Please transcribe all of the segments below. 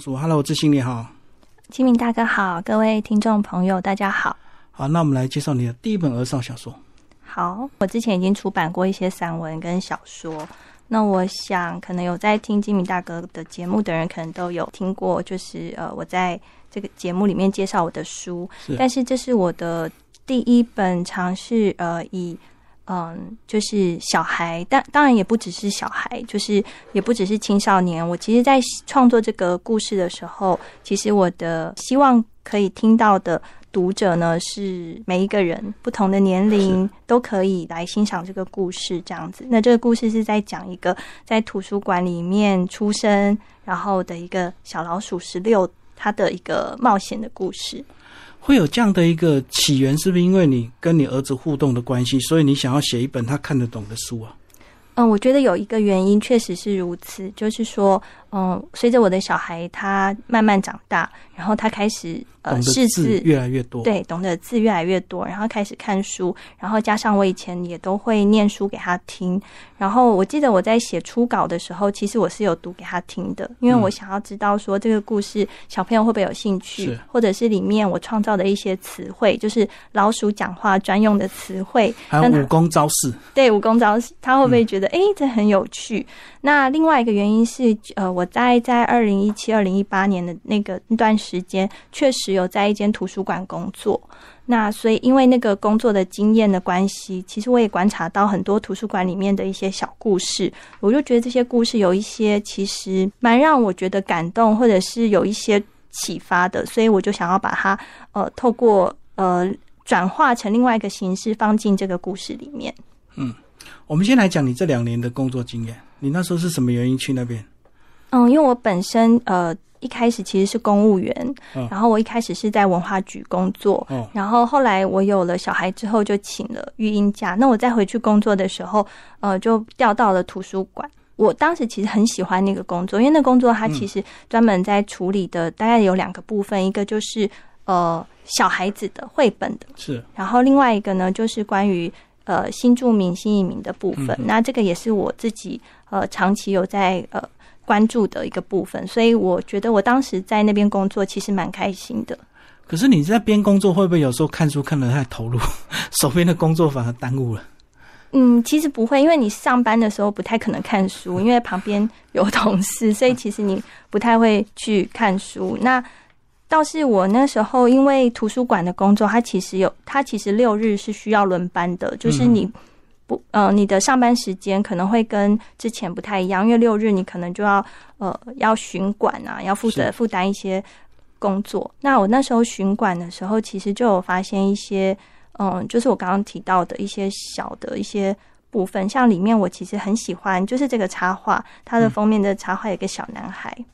说：“Hello，志兴你好，金明大哥好，各位听众朋友大家好。好，那我们来介绍你的第一本儿少小说。好，我之前已经出版过一些散文跟小说。那我想，可能有在听金明大哥的节目的人，可能都有听过，就是呃，我在这个节目里面介绍我的书。是但是这是我的第一本尝试，呃，以嗯，就是小孩，但当然也不只是小孩，就是也不只是青少年。我其实，在创作这个故事的时候，其实我的希望可以听到的读者呢，是每一个人不同的年龄都可以来欣赏这个故事，这样子。那这个故事是在讲一个在图书馆里面出生，然后的一个小老鼠十六，它的一个冒险的故事。会有这样的一个起源，是不是因为你跟你儿子互动的关系，所以你想要写一本他看得懂的书啊？嗯，我觉得有一个原因确实是如此，就是说，嗯，随着我的小孩他慢慢长大，然后他开始呃识字字，越来越多，，对，懂得字越来越多，然后开始看书，然后加上我以前也都会念书给他听，然后我记得我在写初稿的时候，其实我是有读给他听的，因为嗯。我想要知道说这个故事小朋友会不会有兴趣是，或者是里面我创造的一些词汇，就是老鼠讲话专用的词汇，还有武功招式，对武功招式，他会不嗯。会觉得诶，这很有趣？那另外一个原因是，呃，我在在二零一七、二零一八年的那个那段时间，确实有在一间图书馆工作。那所以因为那个工作的经验的关系，其实我也观察到很多图书馆里面的一些小故事，我就觉得这些故事有一些其实蛮让我觉得感动，或者是有一些启发的，所以我就想要把它呃透过呃转化成另外一个形式放进这个故事里面。嗯我们先来讲你这两年的工作经验。你那时候是什么原因去那边？嗯，因为我本身呃一开始其实是公务员，嗯然后我一开始是在文化局工作，哦，然后后来我有了小孩之后就请了育婴假。那我再回去工作的时候，呃，就调到了图书馆。我当时其实很喜欢那个工作，因为那工作它其实专门在处理的大概有两个部分，一个就是呃小孩子的绘本的是然后另外一个呢，就是关于呃新住民、新移民的部分。嗯那这个也是我自己呃长期有在呃关注的一个部分，所以我觉得我当时在那边工作其实蛮开心的。可是你在边工作，会不会有时候看书看得太投入，手边的工作反而耽误了？嗯，其实不会，因为你上班的时候不太可能看书，因为旁边有同事，所以其实你不太会去看书。那倒是我那时候因为图书馆的工作，它其实有，它其实六日是需要轮班的，就是你不呃你的上班时间可能会跟之前不太一样，因为六日你可能就要呃要巡管啊，要负责负担一些工作。那我那时候巡管的时候，其实就有发现一些。嗯，就是我刚刚提到的一些小的一些部分，像里面我其实很喜欢，就是这个插画，它的封面的插画有一个小男孩。嗯，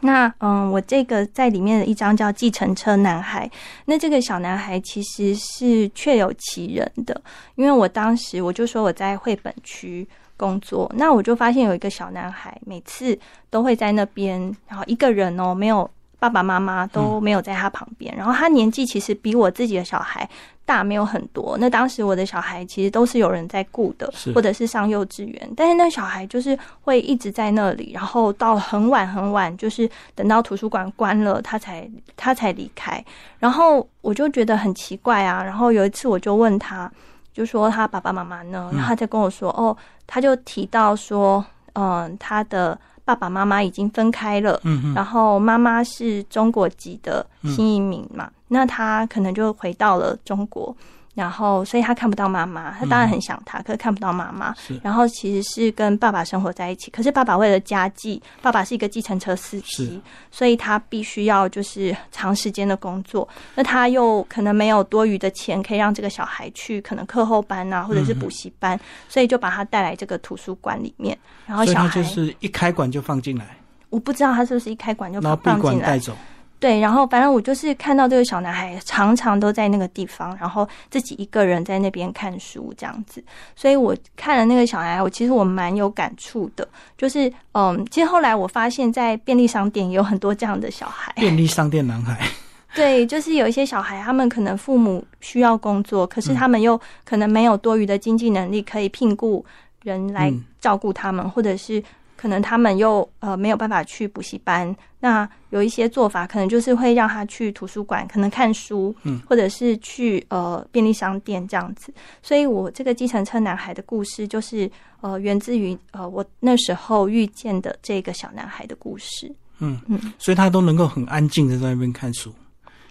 那嗯，我这个在里面的一张叫《计程车男孩》，那这个小男孩其实是确有其人的，因为我当时我就说我在绘本区工作，那我就发现有一个小男孩，每次都会在那边，然后一个人哦，没有爸爸妈妈都没有在他旁边，然后他年纪其实比我自己的小孩大没有很多。那当时我的小孩其实都是有人在顾的，或者是上幼稚园，但是那小孩就是会一直在那里，然后到很晚很晚，就是等到图书馆关了，他才他才离开。然后我就觉得很奇怪啊。然后有一次我就问他，就说他爸爸妈妈呢？然后他就跟我说，哦，他就提到说，嗯、他的爸爸妈妈已经分开了。然后妈妈是中国籍的新移民嘛，那他可能就回到了中国，然后所以他看不到妈妈，他当然很想他，可是看不到妈妈。然后其实是跟爸爸生活在一起，可是爸爸为了家计，爸爸是一个计程车司机，所以他必须要就是长时间的工作，那他又可能没有多余的钱可以让这个小孩去可能课后班啊，或者是补习班，所以就把他带来这个图书馆里面，然后小孩就是一开馆就放进来，我不知道他是不是一开馆就然后闭放进来，馆带走。对，然后反正我就是看到这个小男孩常常都在那个地方，然后自己一个人在那边看书这样子，所以我看了那个小男孩，我其实我蛮有感触的，就是嗯，其实后来我发现，在便利商店也有很多这样的小孩，便利商店男孩，对，就是有一些小孩，他们可能父母需要工作，可是他们又可能没有多余的经济能力可以聘雇人来嗯。照顾他们，或者是可能他们又呃没有办法去补习班，那有一些做法可能就是会让他去图书馆，可能看书，嗯，或者是去呃便利商店这样子。所以我这个计程车男孩的故事，就是呃源自于呃我那时候遇见的这个小男孩的故事。嗯嗯，所以他都能够很安静的在那边看书，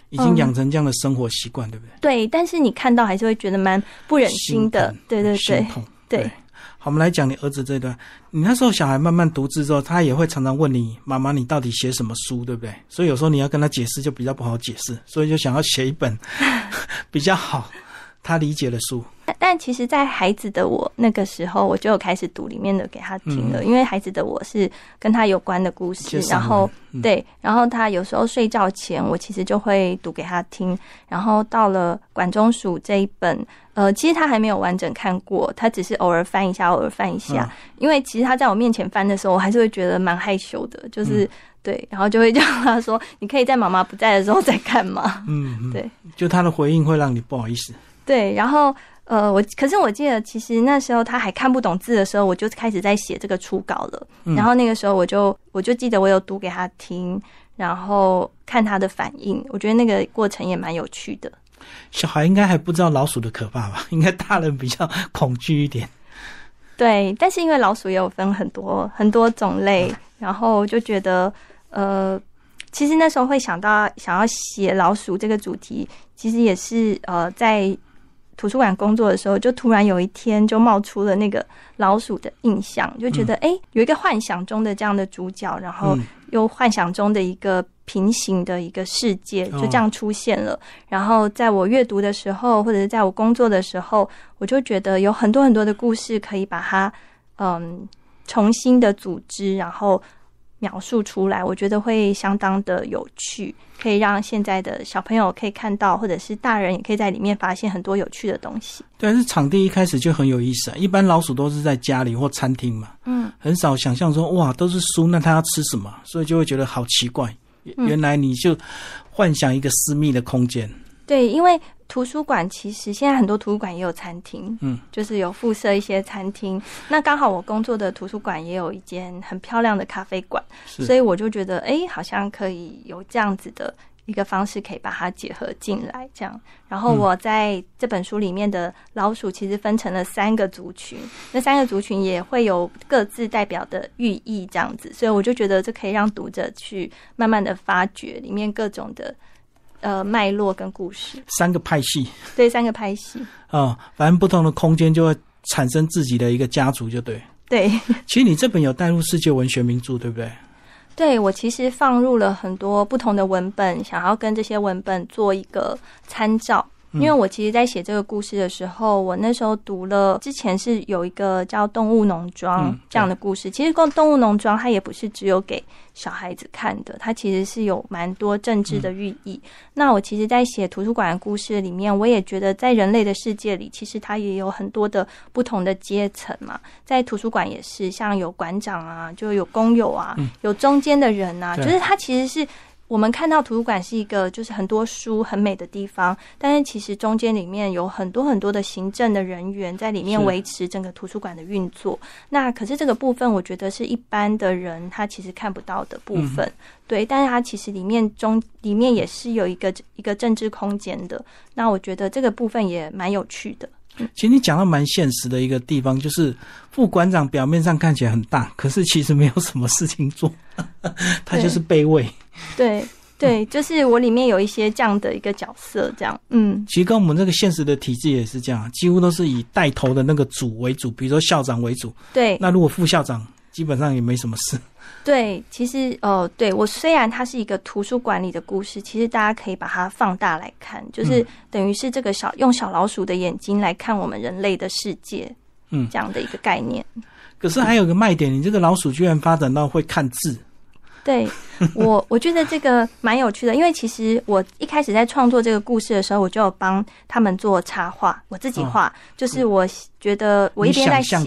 已经养成这样的生活习惯，对不对？对，但是你看到还是会觉得蛮不忍心的疼，对对对。对。好，我们来讲你儿子这段。你那时候小孩慢慢读字之后，他也会常常问你妈妈，你到底写什么书，对不对？所以有时候你要跟他解释，就比较不好解释，所以就想要写一本 比较好他理解的书。但但其实，在孩子的我那个时候，我就有开始读里面的给他听了，因为孩子的我是跟他有关的故事然后嗯对，然后他有时候睡觉前，我其实就会读给他听。然后到了管中鼠这一本，呃，其实他还没有完整看过，他只是偶尔翻一下，偶尔翻一下。嗯因为其实他在我面前翻的时候，我还是会觉得蛮害羞的，就是、对，然后就会叫他说：“你可以在妈妈不在的时候再看吗？”嗯，嗯对，就他的回应会让你不好意思。对，然后呃，我可是我记得，其实那时候他还看不懂字的时候，我就开始在写这个初稿了。嗯然后那个时候我就我就记得我有读给他听，然后看他的反应，我觉得那个过程也蛮有趣的。小孩应该还不知道老鼠的可怕吧？应该大人比较恐惧一点。对，但是因为老鼠也有分很多很多种类，然后就觉得呃，其实那时候会想到想要写老鼠这个主题，其实也是呃在图书馆工作的时候，就突然有一天就冒出了那个老鼠的印象，就觉得哎、诶有一个幻想中的这样的主角，然后嗯。又幻想中的一个平行的一个世界哦。就这样出现了。然后在我阅读的时候，或者是在我工作的时候，我就觉得有很多很多的故事可以把它嗯重新的组织，然后描述出来，我觉得会相当的有趣，可以让现在的小朋友可以看到，或者是大人也可以在里面发现很多有趣的东西。对，是场地一开始就很有意思啊。一般老鼠都是在家里或餐厅嘛，嗯，很少想象说哇都是书，那它要吃什么？所以就会觉得好奇怪。嗯原来你就幻想一个私密的空间，对，因为图书馆其实现在很多图书馆也有餐厅，嗯，就是有附设一些餐厅。那刚好我工作的图书馆也有一间很漂亮的咖啡馆，所以我就觉得，哎，好像可以有这样子的一个方式，可以把它结合进来，这样。然后我在这本书里面的老鼠其实分成了三个族群，那三个族群也会有各自代表的寓意，这样子。所以我就觉得这可以让读者去慢慢的发掘里面各种的呃脉络跟故事。三个派系对，三个派系。啊、反正不同的空间就会产生自己的一个家族，就对。对，其实你这本有带入世界文学名著，对不对？对我其实放入了很多不同的文本，想要跟这些文本做一个参照。因为我其实，在写这个故事的时候，我那时候读了之前是有一个叫《动物农庄嗯》这样的故事。其实，《动物农庄》它也不是只有给小孩子看的，它其实是有蛮多政治的寓意。那我其实，在写图书馆的故事里面，我也觉得在人类的世界里，其实它也有很多的不同的阶层嘛。在图书馆也是，像有馆长啊，就有工友啊，有中间的人啊，就是它其实是。我们看到图书馆是一个就是很多书很美的地方，但是其实中间里面有很多很多的行政的人员在里面维持整个图书馆的运作。那可是这个部分，我觉得是一般的人他其实看不到的部分，对。但是它其实里面中里面也是有一个一个政治空间的。那我觉得这个部分也蛮有趣的。其实你讲到蛮现实的一个地方，就是副馆长表面上看起来很大，可是其实没有什么事情做，他就是备位。对对，就是我里面有一些这样的一个角色，这样，嗯，其实跟我们这个现实的体制也是这样，几乎都是以带头的那个组为主，比如说校长为主。对那如果副校长基本上也没什么事。对，其实哦，对我虽然它是一个图书馆里的故事，其实大家可以把它放大来看，就是等于是这个小用小老鼠的眼睛来看我们人类的世界，嗯这样的一个概念。可是还有个卖点，你这个老鼠居然发展到会看字，对我，我觉得这个蛮有趣的，因为其实我一开始在创作这个故事的时候，我就有帮他们做插画，我自己画，就是我觉得我一边在写。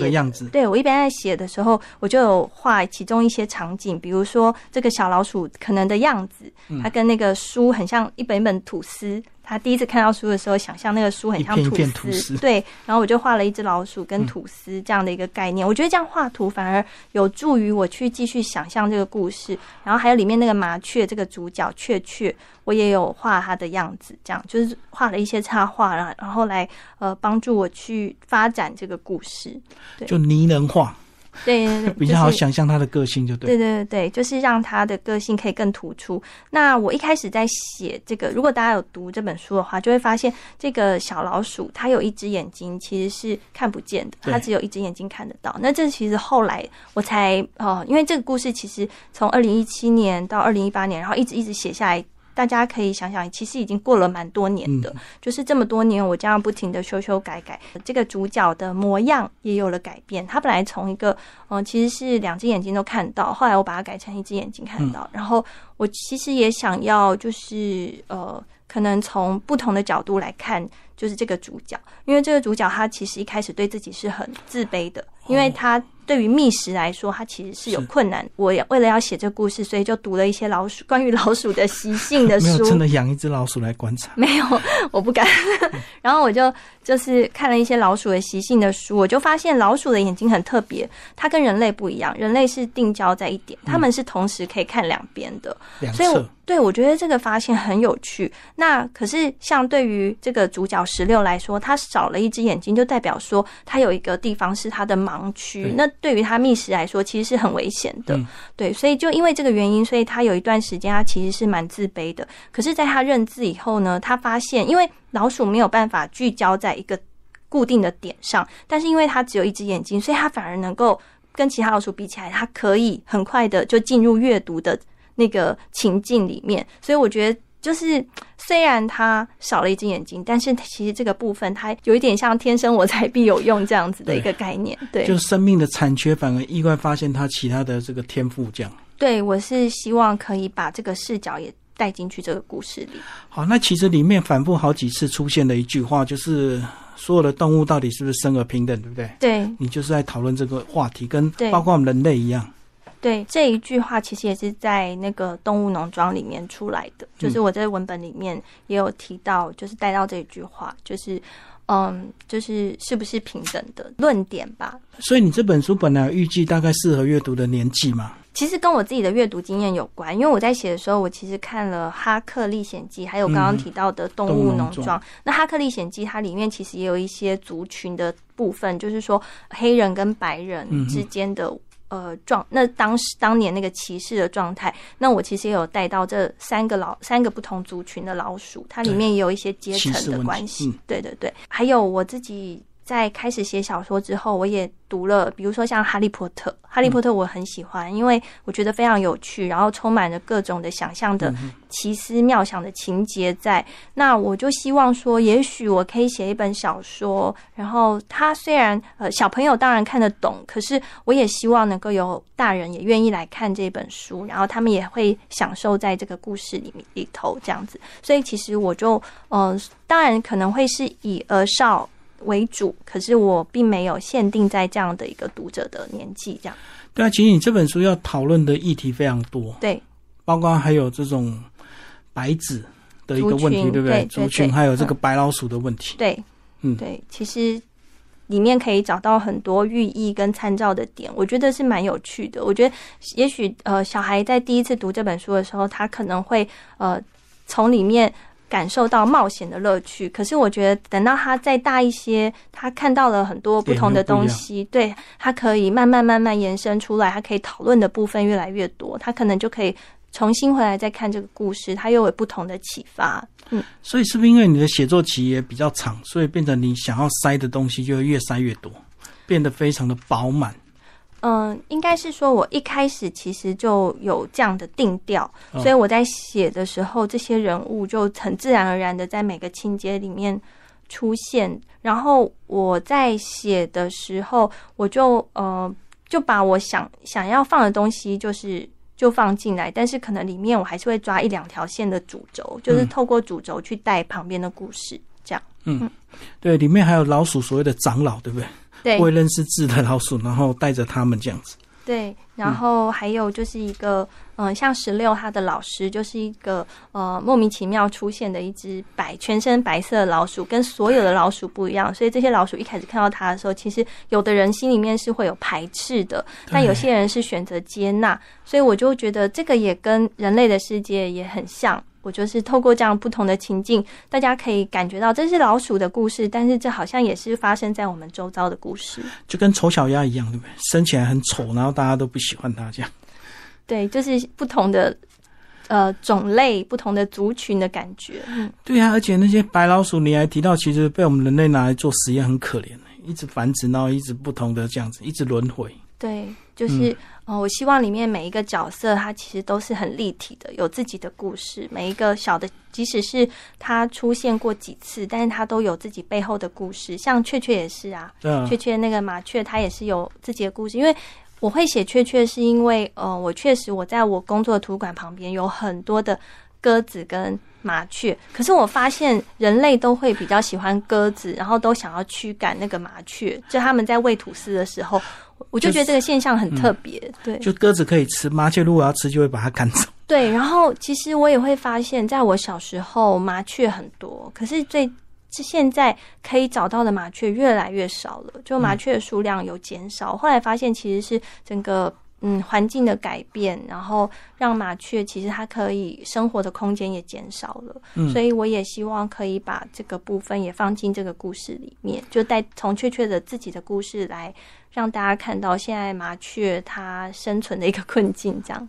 对我一边在写的时候，我就有画其中一些场景，比如说这个小老鼠可能的样子，它跟那个书很像一本一本吐司他第一次看到书的时候，想象那个书很像一片一吐片吐司对，然后我就画了一只老鼠跟吐司这样的一个概念。我觉得这样画图反而有助于我去继续想象这个故事。然后还有里面那个麻雀这个主角雀雀，我也有画它的样子，这样就是画了一些插画，然后然后来呃帮助我去发展这个故事。对就拟人化，对对对，比较好想象他的个性，就对。对对对对，就是让他的个性可以更突出。那我一开始在写这个，如果大家有读这本书的话，就会发现这个小老鼠它有一只眼睛其实是看不见的，它只有一只眼睛看得到。那这其实后来我才哦，因为这个故事其实从二零一七年到二零一八年，然后一直一直写下来。大家可以想想，其实已经过了蛮多年的，嗯就是这么多年，我这样不停的修修改改，这个主角的模样也有了改变。他本来从一个嗯、呃其实是两只眼睛都看到，后来我把它改成一只眼睛看得到。然后我其实也想要，就是呃，可能从不同的角度来看，就是这个主角，因为这个主角他其实一开始对自己是很自卑的，因为他对于觅食来说，他其实是有困难。我也为了要写这个故事，所以就读了一些老鼠关于老鼠的习性的 没有书。真的养一只老鼠来观察，没有，我不敢。然后我就就是看了一些老鼠的习性的书，我就发现老鼠的眼睛很特别，它跟人类不一样，人类是定焦在一点，它们是同时可以看两边的。两所以对我觉得这个发现很有趣。那可是像对于这个主角十六来说，它少了一只眼睛，就代表说它有一个地方是它的盲区对。那对于他觅食来说，其实是很危险的。嗯对，所以就因为这个原因，所以他有一段时间他其实是蛮自卑的。可是，在他认字以后呢，他发现，因为老鼠没有办法聚焦在一个固定的点上，但是因为它只有一只眼睛，所以它反而能够跟其他老鼠比起来，它可以很快的就进入阅读的那个情境里面。所以我觉得，就是虽然他少了一只眼睛，但是其实这个部分它有一点像“天生我材必有用”这样子的一个概念。对，就是生命的残缺，反而意外发现他其他的这个天赋，这样。对我是希望可以把这个视角也带进去这个故事里。好，那其实里面反复好几次出现的一句话，就是所有的动物到底是不是生而平等，对不对？对你就是在讨论这个话题，跟包括我们人类一样。对，这一句话其实也是在那个动物农庄里面出来的，就是我在文本里面也有提到，就是带到这一句话，就是嗯，就是是不是平等的论点吧。所以你这本书本来预计大概适合阅读的年纪嘛？其实跟我自己的阅读经验有关，因为我在写的时候，我其实看了《哈克历险记》，还有刚刚提到的《动物农庄庄》。那《哈克历险记》它里面其实也有一些族群的部分，就是说黑人跟白人之间的。呃，状那当时当年那个歧视的状态，那我其实也有带到这三个老三个不同族群的老鼠，它里面也有一些阶层的关系。嗯。对对对，还有我自己在开始写小说之后，我也读了，比如说像《哈利波特》，《哈利波特》我很喜欢，因为我觉得非常有趣，然后充满着各种的想象的奇思妙想的情节在。那我就希望说，也许我可以写一本小说，然后它虽然呃小朋友当然看得懂，可是我也希望能够有大人也愿意来看这本书，然后他们也会享受在这个故事里面里头这样子。所以其实我就呃，当然可能会是以儿少。为主，可是我并没有限定在这样的一个读者的年纪，这样对啊，其实你这本书要讨论的议题非常多，对包括还有这种白纸的一个问题，对不对？族群对还有这个白老鼠的问题。对，嗯对，其实里面可以找到很多寓意跟参照的点，我觉得是蛮有趣的。我觉得也许呃，小孩在第一次读这本书的时候，他可能会呃从里面。感受到冒险的乐趣，可是我觉得等到他再大一些，他看到了很多不同的东西，对他可以慢慢慢慢延伸出来，他可以讨论的部分越来越多，他可能就可以重新回来再看这个故事，他又有不同的启发。嗯，所以是不是因为你的写作期也比较长，所以变成你想要塞的东西就会越塞越多，变得非常的饱满？嗯，应该是说，我一开始其实就有这样的定调，哦所以我在写的时候，这些人物就很自然而然的在每个情节里面出现。然后我在写的时候，我就呃就把我想想要放的东西，就是就放进来，但是可能里面我还是会抓一两条线的主轴，就是嗯透过主轴去带旁边的故事，这样。嗯对，里面还有老鼠所谓的长老，对不对？对会认识字的老鼠，然后带着他们这样子。对，然后还有就是一个，嗯、像十六他的老师就是一个呃莫名其妙出现的一只白全身白色的老鼠，跟所有的老鼠不一样，所以这些老鼠一开始看到它的时候，其实有的人心里面是会有排斥的，但有些人是选择接纳，所以我就觉得这个也跟人类的世界也很像。我就是透过这样不同的情境，大家可以感觉到这是老鼠的故事，但是这好像也是发生在我们周遭的故事。就跟丑小鸭一样，对不对？生起来很丑，然后大家都不喜欢它，这样。对，就是不同的呃种类、不同的族群的感觉。嗯，对呀、而且那些白老鼠，你还提到，其实被我们人类拿来做实验，很可怜，一直繁殖，然后一直不同的这样子，一直轮回。对，就是呃，我希望里面每一个角色，它其实都是很立体的，有自己的故事。每一个小的，即使是它出现过几次，但是它都有自己背后的故事。像雀雀也是啊雀，雀那个麻雀，它也是有自己的故事。因为我会写雀雀，是因为呃，我确实我在我工作的图书馆旁边有很多的鸽子跟麻雀，可是我发现人类都会比较喜欢鸽子，然后都想要驱赶那个麻雀。就他们在喂吐司的时候，我就觉得这个现象很特别。对就鸽子可以吃，麻雀如果要吃，就会把它赶走。对，然后其实我也会发现，在我小时候麻雀很多，可是最是现在可以找到的麻雀越来越少了，就麻雀的数量有减少。后来发现其实是整个嗯环境的改变，然后让麻雀其实它可以生活的空间也减少了。嗯所以我也希望可以把这个部分也放进这个故事里面，就带从雀雀的自己的故事来让大家看到现在麻雀它生存的一个困境，这样。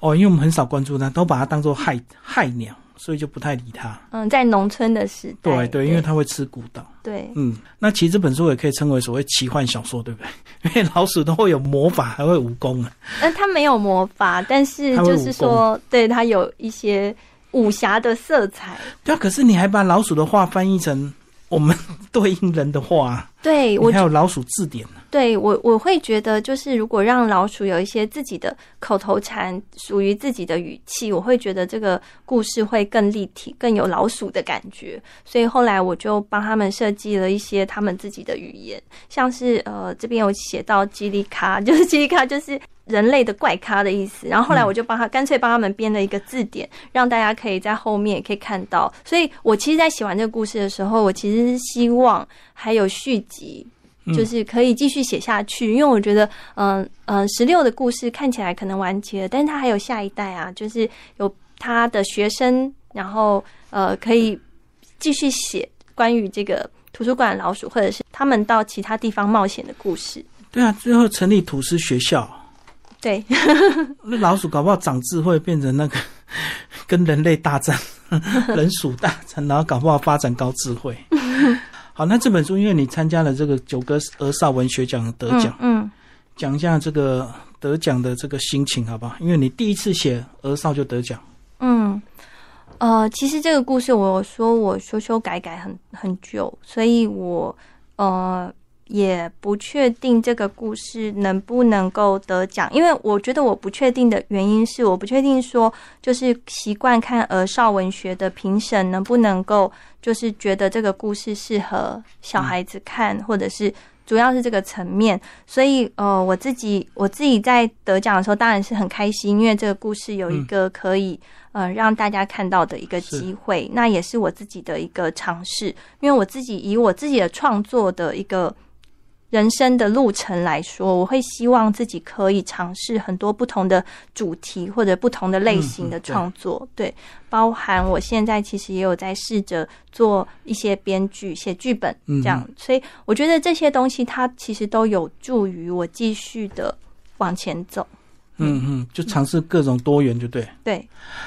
哦，因为我们很少关注它，都把它当做害害鸟，所以就不太理他。嗯，在农村的时代，对对，因为他会吃古道。对嗯，那其实这本书也可以称为所谓奇幻小说，对不对？因为老鼠都会有魔法，还会武功啊。那，它没有魔法，但是就是说，对它有一些武侠的色彩。对啊，可是你还把老鼠的话翻译成我们对应人的话啊，对我还有老鼠字典呢。对我我会觉得，就是如果让老鼠有一些自己的口头禅，属于自己的语气，我会觉得这个故事会更立体，更有老鼠的感觉。所以后来我就帮他们设计了一些他们自己的语言，像是呃这边有写到叽里卡，就是叽里卡就是人类的怪咖的意思。然后后来我就帮他干脆帮他们编了一个字典，让大家可以在后面也可以看到。所以我其实，在写完这个故事的时候，我其实是希望还有续集。嗯就是可以继续写下去，因为我觉得，嗯、嗯，十、六的故事看起来可能完结了，但是他还有下一代啊，就是有他的学生，然后呃，可以继续写关于这个图书馆老鼠，或者是他们到其他地方冒险的故事。对啊，最后成立吐司学校，对，那老鼠搞不好长智慧，变成那个 跟人类大战，人鼠大战，然后搞不好发展高智慧。好，那这本书因为你参加了这个九歌儿少文学奖得奖，嗯，讲、一下这个得奖的这个心情好不好？因为你第一次写儿少就得奖，嗯，呃，其实这个故事我有说我修修改改很很久，所以我呃也不确定这个故事能不能够得奖，因为我觉得我不确定的原因是我不确定说就是习惯看儿少文学的评审能不能够就是觉得这个故事适合小孩子看，或者是。主要是这个层面，所以呃，我自己我自己在得奖的时候当然是很开心，因为这个故事有一个可以、呃让大家看到的一个机会，那也是我自己的一个尝试，因为我自己以我自己的创作的一个人生的路程来说，我会希望自己可以尝试很多不同的主题或者不同的类型的嗯嗯对创作，对，包含我现在其实也有在试着做一些编剧、写剧本嗯这样，所以我觉得这些东西它其实都有助于我继续的往前走。嗯嗯，就尝试各种多元，就对。对，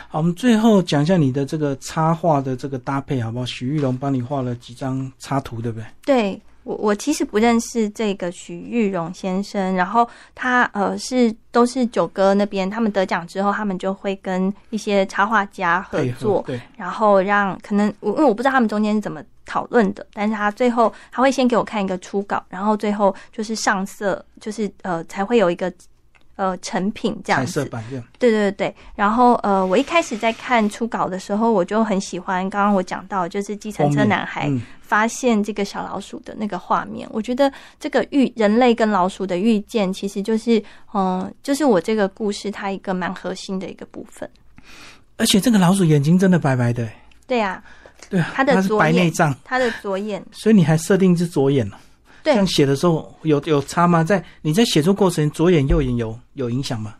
好，我们最后讲一下你的这个插画的这个搭配好不好？许玉龙帮你画了几张插图，对不对？对我，我其实不认识这个许玉荣先生，然后他呃是都是九哥那边，他们得奖之后，他们就会跟一些插画家合配作，对，然后让可能我因为我不知道他们中间是怎么讨论的，但是他最后他会先给我看一个初稿，然后最后就是上色，就是呃才会有一个呃成品这样彩子。色版这样。对对对，然后呃，我一开始在看初稿的时候，我就很喜欢刚刚我讲到，就是计程车男孩嗯发现这个小老鼠的那个画面。我觉得这个遇人类跟老鼠的遇见，其实就是嗯、呃就是我这个故事它一个蛮核心的一个部分。而且这个老鼠眼睛真的白白的，对呀、对啊，它的是左眼白内障，它的左眼，所以你还设定一只左眼哦。这对样，写的时候有有差吗？在你在写作过程，左眼右眼有有影响吗？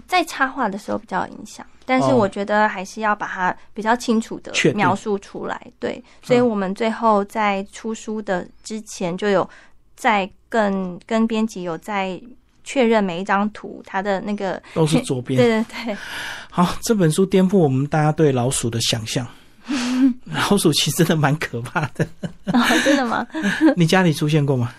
嗯，在插画的时候比较有影响，但是哦我觉得还是要把它比较清楚的描述出来。对，所以嗯我们最后在出书的之前就有在跟跟编辑有在确认每一张图它的那个，都是左对边。对对，好，这本书颠覆我们大家对老鼠的想象。老鼠其实真的蛮可怕的。哦，真的吗？你家里出现过吗？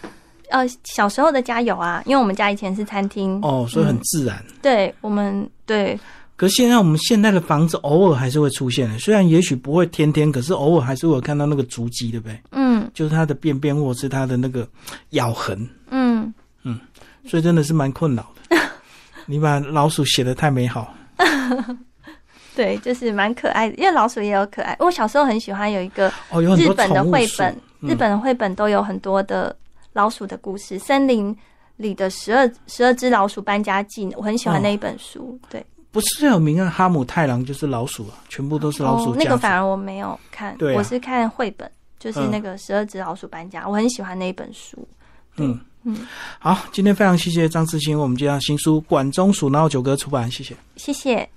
呃，小时候的家有啊，因为我们家以前是餐厅，哦，所以很自然。对我们对可是现在我们现在的房子偶尔还是会出现的，虽然也许不会天天，可是偶尔还是会有看到那个足迹，对不对？嗯就是它的便便或者是它的那个咬痕，嗯嗯，所以真的是蛮困扰的。你把老鼠写的太美好，对，就是蛮可爱的，因为老鼠也有可爱。我小时候很喜欢有一个哦，有很多日本的绘本，嗯日本的绘本都有很多的老鼠的故事，森林里的十二十二只老鼠搬家记，我很喜欢那一本书。对，不是有名啊，哈姆太郎就是老鼠啊，全部都是老鼠哦，那。个反而我没有看，对啊我是看绘本，就是嗯那个十二只老鼠搬家，我很喜欢那一本书。嗯嗯，好，今天非常谢谢张志新，我们介绍新书《管中鼠闹九歌》出版，谢谢。谢谢。